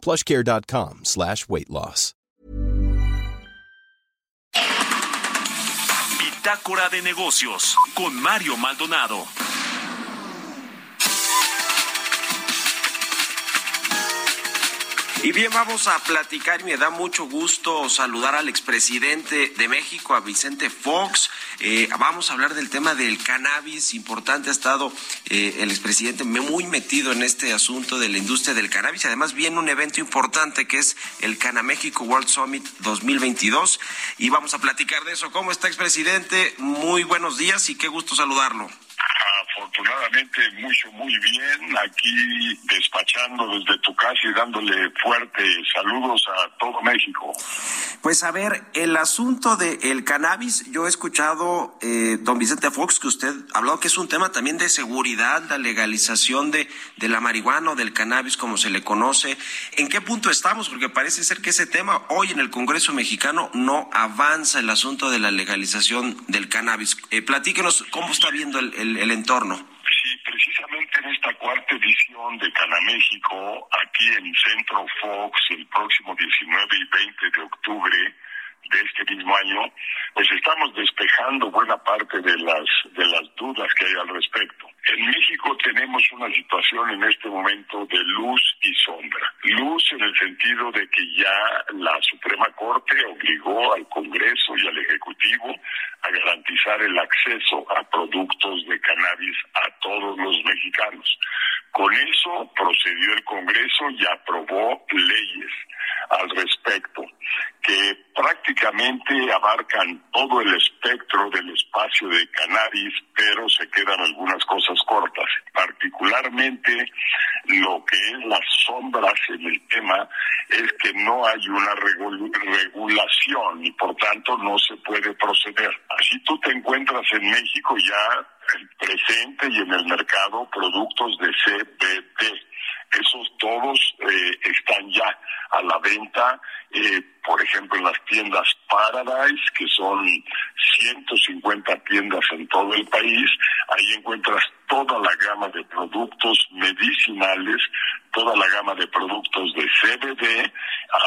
plushcare.com slash weight loss. Bitácora de negocios con Mario Maldonado. Y bien, vamos a platicar y me da mucho gusto saludar al expresidente de México, a Vicente Fox. Eh, vamos a hablar del tema del cannabis. Importante ha estado eh, el expresidente muy metido en este asunto de la industria del cannabis. Además, viene un evento importante que es el Canaméxico World Summit 2022. Y vamos a platicar de eso. ¿Cómo está, expresidente? Muy buenos días y qué gusto saludarlo. Afortunadamente, mucho, muy bien. Aquí despachando desde tu casa y dándole fuertes saludos a todo México. Pues a ver, el asunto del cannabis, yo he escuchado, eh, don Vicente Fox, que usted ha hablado que es un tema también de seguridad, la legalización de, de la marihuana o del cannabis, como se le conoce. ¿En qué punto estamos? Porque parece ser que ese tema hoy en el Congreso mexicano no avanza el asunto de la legalización del cannabis. Eh, platíquenos cómo está viendo el, el, el Sí, precisamente en esta cuarta edición de Canaméxico, aquí en Centro Fox, el próximo 19 y 20 de octubre de este mismo año, pues estamos despejando buena parte de las de las dudas que hay al respecto. En México tenemos una situación en este momento de luz y sombra. Luz en el sentido de que ya la Suprema Corte obligó al Congreso y al Ejecutivo a garantizar el acceso a productos de cannabis a todos los mexicanos. Con eso procedió el Congreso y aprobó leyes al respecto, que prácticamente abarcan todo el espectro del espacio de cannabis, pero se quedan algunas cosas cortas. Particularmente lo que es las sombras en el tema es que no hay una regulación y por tanto no se puede proceder. Así tú te encuentras en México ya presente y en el mercado productos de CBD esos todos eh, están ya a la venta, eh, por ejemplo, en las tiendas Paradise, que son 150 tiendas en todo el país. Ahí encuentras toda la gama de productos medicinales, toda la gama de productos de CBD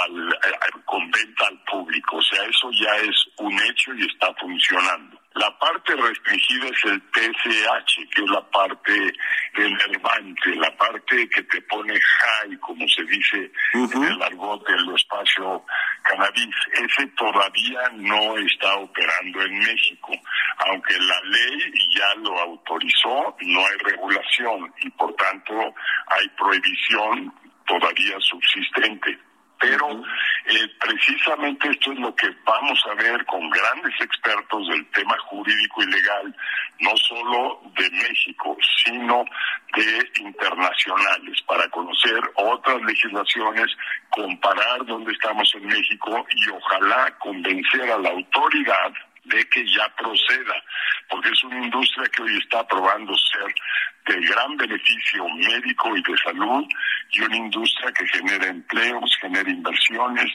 al, con venta al público. O sea, eso ya es un hecho y está funcionando. La parte restringida es el TCH, que es la parte enervante, la parte que te pone high, como se dice en el argot del espacio cannabis. Ese todavía no está operando en México. Aunque la ley ya lo autorizó, no hay regulación y por tanto hay prohibición todavía subsistente. Pero eh, precisamente esto es lo que vamos a ver con grandes expertos del tema jurídico y legal, no solo de México, sino de internacionales, para conocer otras legislaciones, comparar dónde estamos en México y ojalá convencer a la autoridad de que ya proceda, porque es una industria que hoy está probando ser de gran beneficio médico y de salud y una industria que genera empleos, genera inversiones,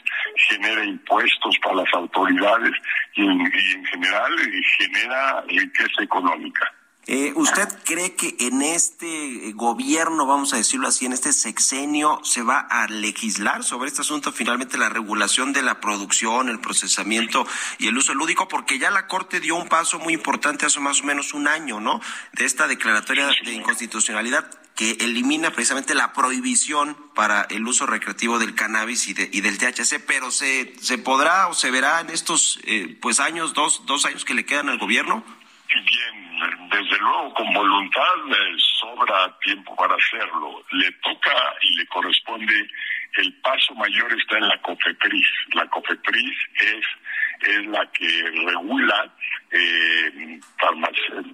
genera impuestos para las autoridades y, y en general genera riqueza económica. Eh, ¿Usted cree que en este gobierno, vamos a decirlo así, en este sexenio, se va a legislar sobre este asunto finalmente la regulación de la producción, el procesamiento y el uso lúdico? Porque ya la Corte dio un paso muy importante hace más o menos un año, ¿no? De esta declaratoria de inconstitucionalidad que elimina precisamente la prohibición para el uso recreativo del cannabis y, de, y del THC, pero se, se podrá o se verá en estos eh, pues años, dos, dos años que le quedan al gobierno. Desde luego con voluntad sobra tiempo para hacerlo. Le toca y le corresponde, el paso mayor está en la COFEPRIS. La COFEPRIS es, es la que regula eh,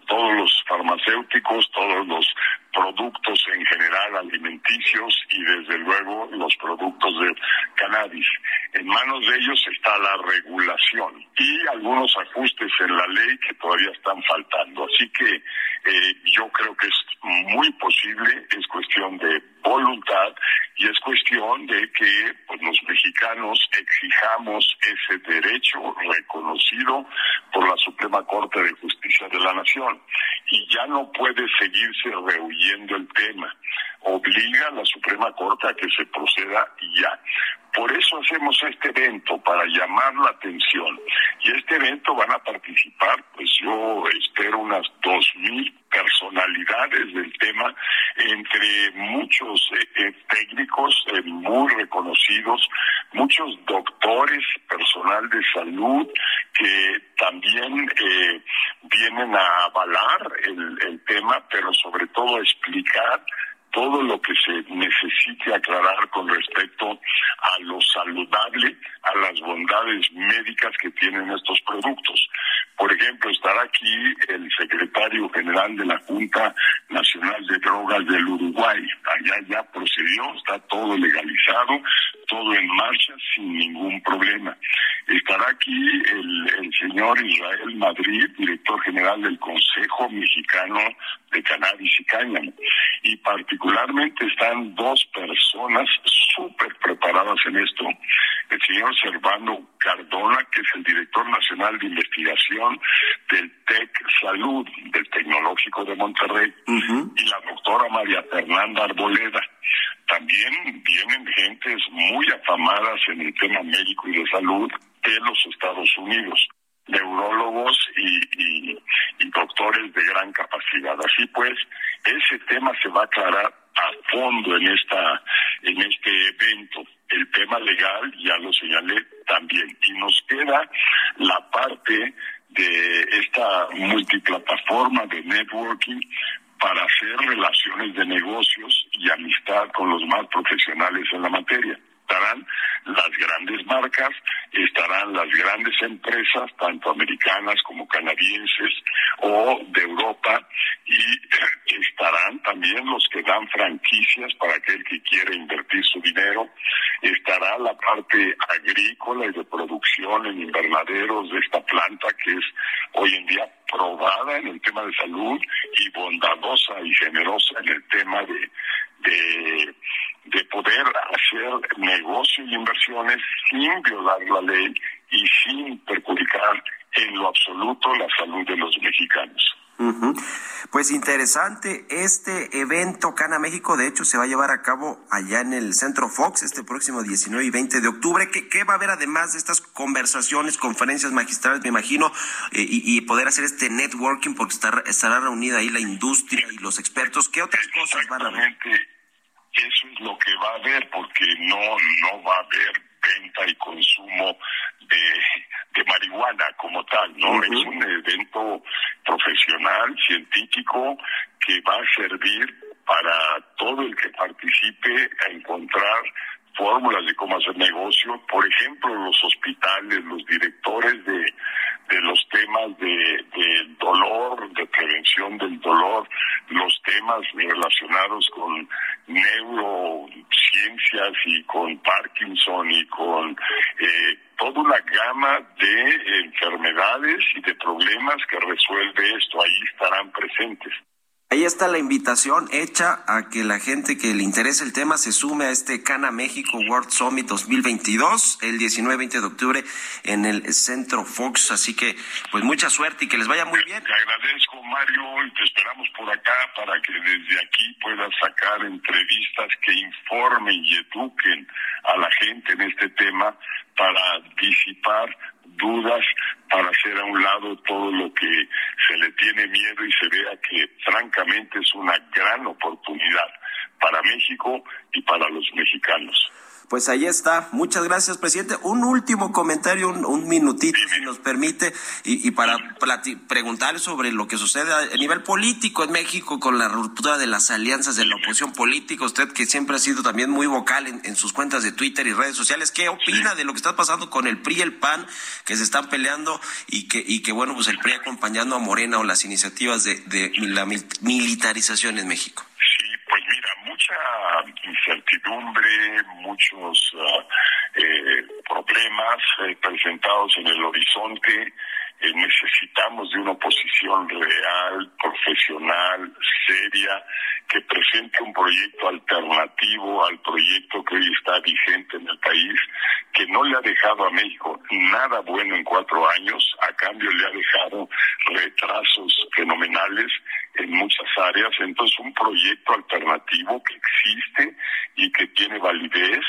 todos los farmacéuticos, todos los productos en general alimenticios y desde luego los productos de cannabis. En manos de ellos está la regulación y algunos ajustes en la ley que todavía están faltando. Así que eh, yo creo que es muy posible, es cuestión de voluntad y es cuestión de que pues, los mexicanos exijamos ese derecho reconocido por la Suprema Corte de Justicia de la Nación y ya no puede seguirse rehuyendo el tema. Obliga a la Suprema Corte a que se proceda ya. Por eso hacemos este evento, para llamar la atención. Y este evento van a participar, pues yo espero unas dos mil personalidades del tema, entre muchos eh, eh, técnicos eh, muy reconocidos, muchos doctores, personal de salud, que también vienen a avalar el, el tema, pero sobre todo a explicar todo lo que se necesite aclarar con respecto a lo saludable, a las bondades médicas que tienen estos productos. Por ejemplo, estará aquí el secretario general de la Junta Nacional de Drogas del Uruguay. Allá ya procedió, está todo legalizado, todo en marcha sin ningún problema. Estará aquí el, el señor Israel Madrid, director general del Consejo Mexicano de Cannabis y Cáñamo. Y particularmente están dos personas súper preparadas en esto. El señor Servando Cardona, que es el director nacional de investigación del TEC Salud, del Tecnológico de Monterrey, y la doctora María Fernanda Arboleda. También vienen gentes muy afamadas en el tema médico y de salud de los Estados Unidos neurólogos y, doctores de gran capacidad. Así pues, ese tema se va a aclarar a fondo en esta en este evento. El tema legal ya lo señalé también y nos queda la parte de esta multiplataforma de networking para hacer relaciones de negocios y amistad con los más profesionales en la materia. Estarán las grandes marcas, estarán las grandes empresas, tanto americanas como canadienses o de Europa, y estarán también los que dan franquicias para aquel que quiere invertir su dinero, estará la parte agrícola y de producción en invernaderos de esta planta que es hoy en día probada en el tema de salud y bondadosa y generosa en el tema de, de de poder hacer negocio y inversiones sin violar la ley y sin perjudicar en lo absoluto la salud de los mexicanos. Pues interesante, este evento Cana México, de hecho, se va a llevar a cabo allá en el Centro Fox este próximo 19 y 20 de octubre. ¿Qué, qué va a haber además de estas conversaciones, conferencias magistrales, me imagino, eh, y, poder hacer este networking, porque estar, estará reunida ahí la industria y los expertos? ¿Qué otras cosas van a haber? eso es lo que va a haber, porque no, no va a haber venta y consumo de, de marihuana como tal, ¿no? Es un evento profesional, científico, que va a servir para todo el que participe a encontrar fórmulas de cómo hacer negocio. Por ejemplo, los hospitales, los directores de, de los temas de, de dolor, de prevención del dolor, los temas relacionados con neurociencias y con Parkinson y con eh, toda una gama de enfermedades y de problemas que resuelve esto. Ahí estarán presentes. Ahí está la invitación hecha a que la gente que le interese el tema se sume a este Cana México World Summit 2022 el 19-20 de octubre en el Centro Fox. Así que, pues mucha suerte y que les vaya muy bien. Te agradezco, Mario, y te esperamos por acá para que desde aquí puedas sacar entrevistas que informen y eduquen a la gente en este tema para disipar dudas para hacer a un lado todo lo que se le tiene miedo y se vea que francamente es una gran oportunidad para México y para los mexicanos. Pues ahí está. Muchas gracias, presidente. Un último comentario, un, minutito, si nos permite, y, para preguntar sobre lo que sucede a nivel político en México con la ruptura de las alianzas de la oposición política. Usted que siempre ha sido también muy vocal en, sus cuentas de Twitter y redes sociales, ¿qué opina de lo que está pasando con el PRI y el PAN que se están peleando y que, bueno, pues el PRI acompañando a Morena o las iniciativas de la militarización en México? Mucha incertidumbre, muchos ah, eh, problemas eh, presentados en el horizonte. Eh, necesitamos de una oposición real, profesional, seria, que presente un proyecto alternativo al proyecto que hoy está vigente en el país, que no le ha dejado a México nada bueno en cuatro años, a cambio le ha dejado retrasos fenomenales áreas. Entonces, un proyecto alternativo que existe y que tiene validez,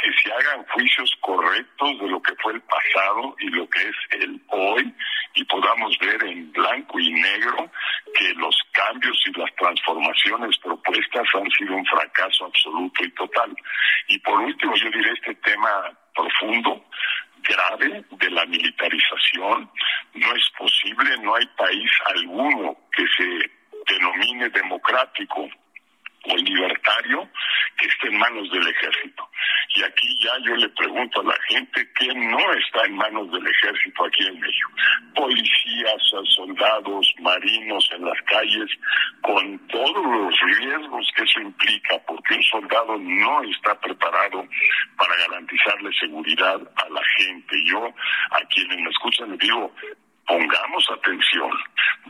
que se hagan juicios correctos de lo que fue el pasado y lo que es el hoy, y podamos ver en blanco y negro que los cambios y las transformaciones propuestas han sido un fracaso absoluto y total. Y por último, yo diré este tema profundo, grave de la militarización. No es posible, no hay país alguno que se denomine democrático o libertario que esté en manos del ejército. Y aquí ya yo le pregunto a la gente que no está en manos del ejército aquí en México. Policías, soldados, marinos en las calles, con todos los riesgos que eso implica, porque un soldado no está preparado para garantizarle seguridad a la gente. Yo a quienes me escuchan les digo, pongamos atención,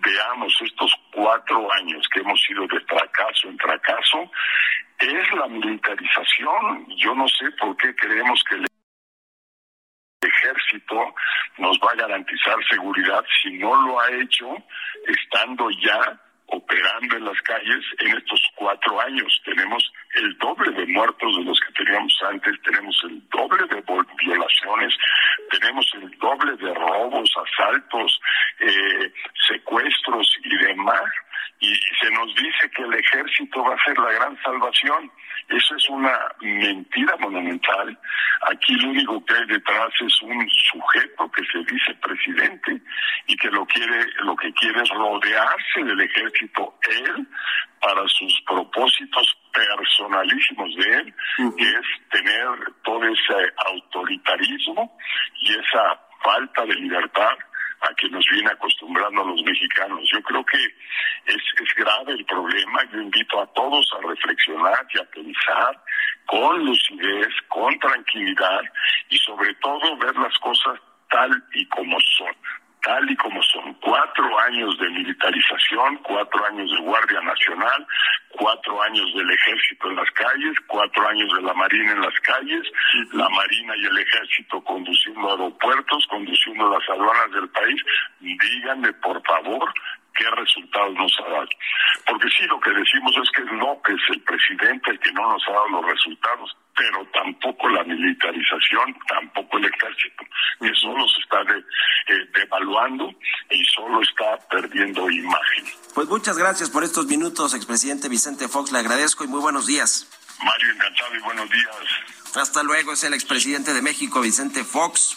veamos estos cuatro años que hemos ido de fracaso en fracaso, es la militarización. Yo no sé por qué creemos que el ejército nos va a garantizar seguridad si no lo ha hecho estando ya operando en las calles en estos cuatro años. Tenemos el doble de muertos de los que teníamos antes, tenemos el doble de violaciones, tenemos el doble de robos, asaltos, eh, secuestros y demás. Y se nos dice que el ejército va a ser la gran salvación. Eso es una mentira monumental. Aquí lo único que hay detrás es un sujeto que se dice presidente y que lo quiere, lo que quiere es rodearse del ejército él para sus propósitos personalísimos de él, que es tener todo ese autoritarismo y esa falta de libertad a que nos viene acostumbrando a los mexicanos. Yo creo que es, es grave el problema. Yo invito a todos a reflexionar y a pensar con lucidez, con tranquilidad y sobre todo ver las cosas tal y como son tal y como son cuatro años de militarización, cuatro años de Guardia Nacional, cuatro años del Ejército en las calles, cuatro años de la Marina en las calles, la Marina y el Ejército conduciendo aeropuertos, conduciendo las aduanas del país. Díganme, por favor, qué resultados nos ha dado. Porque sí, lo que decimos es que López, el presidente, el que no nos ha dado los resultados, pero tampoco la militarización, tampoco el ejército, que solo se está eh, devaluando y solo está perdiendo imagen. Pues muchas gracias por estos minutos, expresidente Vicente Fox, le agradezco y muy buenos días. Mario, encantado y buenos días. Hasta luego, es el expresidente de México, Vicente Fox.